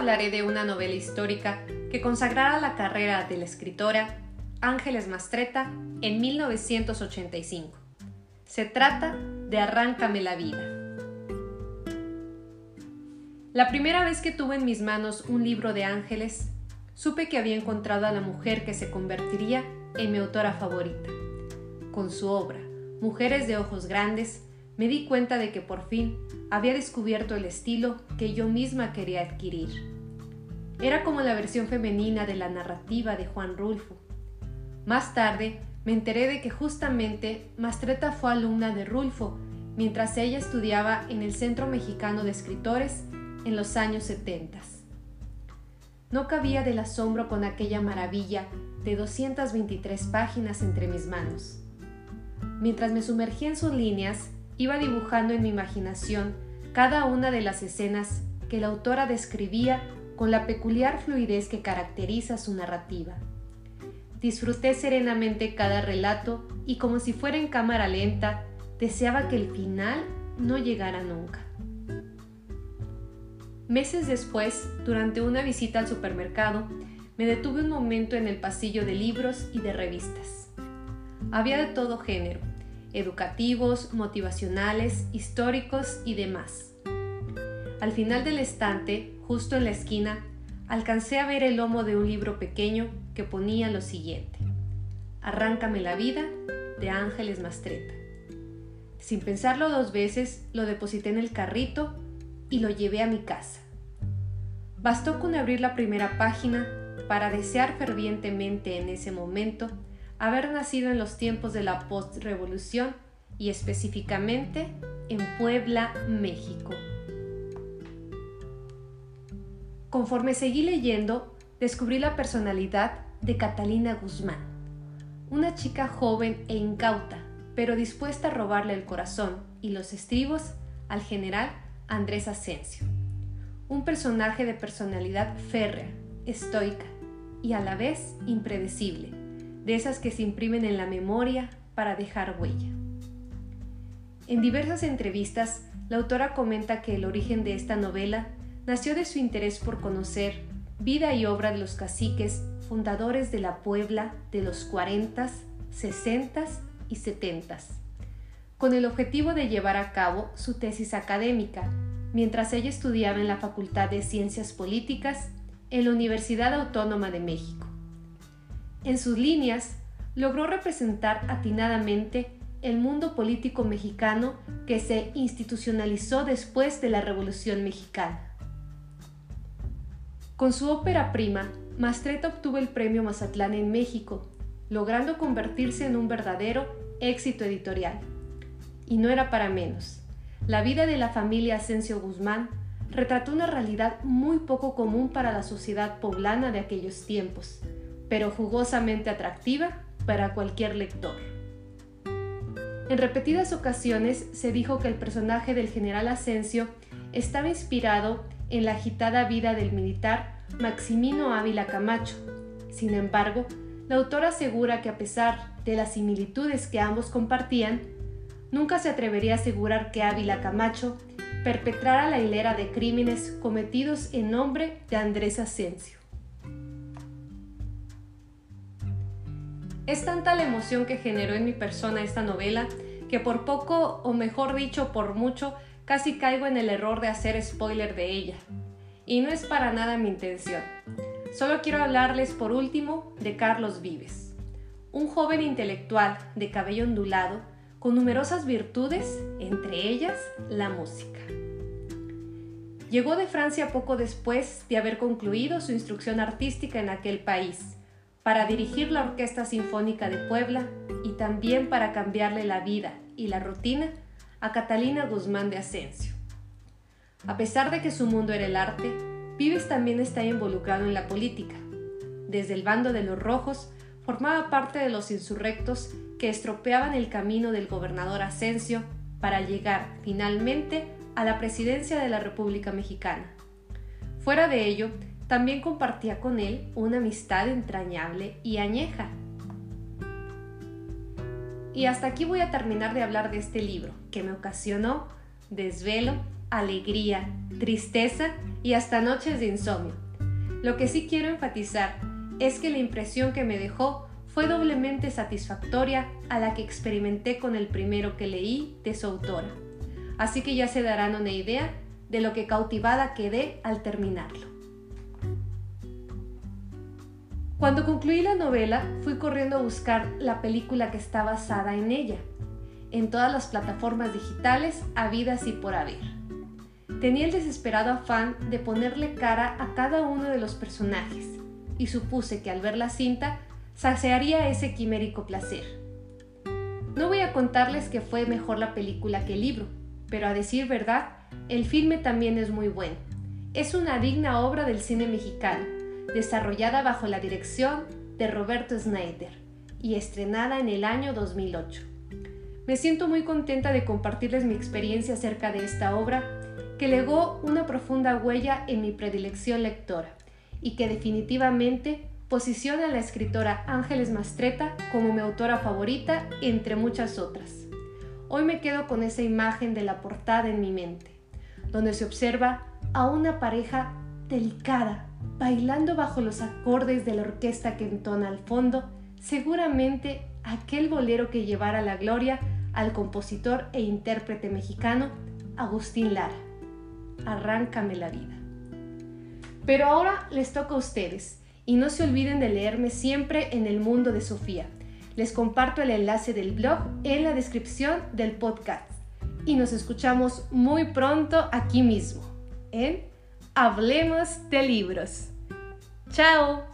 hablaré de una novela histórica que consagrará la carrera de la escritora Ángeles Mastreta en 1985. Se trata de Arráncame la vida. La primera vez que tuve en mis manos un libro de Ángeles, supe que había encontrado a la mujer que se convertiría en mi autora favorita. Con su obra, Mujeres de Ojos Grandes, me di cuenta de que por fin había descubierto el estilo que yo misma quería adquirir. Era como la versión femenina de la narrativa de Juan Rulfo. Más tarde me enteré de que justamente Mastreta fue alumna de Rulfo mientras ella estudiaba en el Centro Mexicano de Escritores en los años 70. No cabía del asombro con aquella maravilla de 223 páginas entre mis manos. Mientras me sumergía en sus líneas, iba dibujando en mi imaginación cada una de las escenas que la autora describía con la peculiar fluidez que caracteriza su narrativa. Disfruté serenamente cada relato y como si fuera en cámara lenta, deseaba que el final no llegara nunca. Meses después, durante una visita al supermercado, me detuve un momento en el pasillo de libros y de revistas. Había de todo género, educativos, motivacionales, históricos y demás. Al final del estante, justo en la esquina, alcancé a ver el lomo de un libro pequeño que ponía lo siguiente. Arráncame la vida de Ángeles Mastreta. Sin pensarlo dos veces, lo deposité en el carrito y lo llevé a mi casa. Bastó con abrir la primera página para desear fervientemente en ese momento haber nacido en los tiempos de la postrevolución y específicamente en Puebla, México. Conforme seguí leyendo, descubrí la personalidad de Catalina Guzmán, una chica joven e incauta, pero dispuesta a robarle el corazón y los estribos al general Andrés Asensio, un personaje de personalidad férrea, estoica y a la vez impredecible, de esas que se imprimen en la memoria para dejar huella. En diversas entrevistas, la autora comenta que el origen de esta novela nació de su interés por conocer vida y obra de los caciques fundadores de la Puebla de los 40, 60 y 70, con el objetivo de llevar a cabo su tesis académica, mientras ella estudiaba en la Facultad de Ciencias Políticas en la Universidad Autónoma de México. En sus líneas, logró representar atinadamente el mundo político mexicano que se institucionalizó después de la Revolución Mexicana. Con su ópera prima, Mastreta obtuvo el premio Mazatlán en México, logrando convertirse en un verdadero éxito editorial. Y no era para menos. La vida de la familia Asensio Guzmán retrató una realidad muy poco común para la sociedad poblana de aquellos tiempos, pero jugosamente atractiva para cualquier lector. En repetidas ocasiones se dijo que el personaje del general Asensio estaba inspirado en la agitada vida del militar Maximino Ávila Camacho. Sin embargo, la autora asegura que a pesar de las similitudes que ambos compartían, nunca se atrevería a asegurar que Ávila Camacho perpetrara la hilera de crímenes cometidos en nombre de Andrés Asensio. Es tanta la emoción que generó en mi persona esta novela que por poco, o mejor dicho, por mucho, casi caigo en el error de hacer spoiler de ella. Y no es para nada mi intención. Solo quiero hablarles por último de Carlos Vives, un joven intelectual de cabello ondulado con numerosas virtudes, entre ellas la música. Llegó de Francia poco después de haber concluido su instrucción artística en aquel país para dirigir la Orquesta Sinfónica de Puebla y también para cambiarle la vida y la rutina a Catalina Guzmán de Asensio. A pesar de que su mundo era el arte, Vives también está involucrado en la política. Desde el bando de los rojos, formaba parte de los insurrectos que estropeaban el camino del gobernador Asensio para llegar finalmente a la presidencia de la República Mexicana. Fuera de ello, también compartía con él una amistad entrañable y añeja. Y hasta aquí voy a terminar de hablar de este libro, que me ocasionó desvelo, alegría, tristeza y hasta noches de insomnio. Lo que sí quiero enfatizar es que la impresión que me dejó fue doblemente satisfactoria a la que experimenté con el primero que leí de su autora. Así que ya se darán una idea de lo que cautivada quedé al terminarlo. Cuando concluí la novela, fui corriendo a buscar la película que está basada en ella, en todas las plataformas digitales habidas y por haber. Tenía el desesperado afán de ponerle cara a cada uno de los personajes, y supuse que al ver la cinta saciaría ese quimérico placer. No voy a contarles que fue mejor la película que el libro, pero a decir verdad, el filme también es muy bueno. Es una digna obra del cine mexicano, desarrollada bajo la dirección de Roberto Snyder y estrenada en el año 2008. Me siento muy contenta de compartirles mi experiencia acerca de esta obra, que legó una profunda huella en mi predilección lectora y que definitivamente posiciona a la escritora Ángeles Mastreta como mi autora favorita entre muchas otras. Hoy me quedo con esa imagen de la portada en mi mente, donde se observa a una pareja delicada, bailando bajo los acordes de la orquesta que entona al fondo, seguramente aquel bolero que llevara la gloria al compositor e intérprete mexicano Agustín Lara. Arráncame la vida. Pero ahora les toca a ustedes y no se olviden de leerme siempre en el mundo de Sofía. Les comparto el enlace del blog en la descripción del podcast y nos escuchamos muy pronto aquí mismo en Hablemos de Libros. ¡Chao!